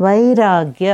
ವೈರಾಗ್ಯ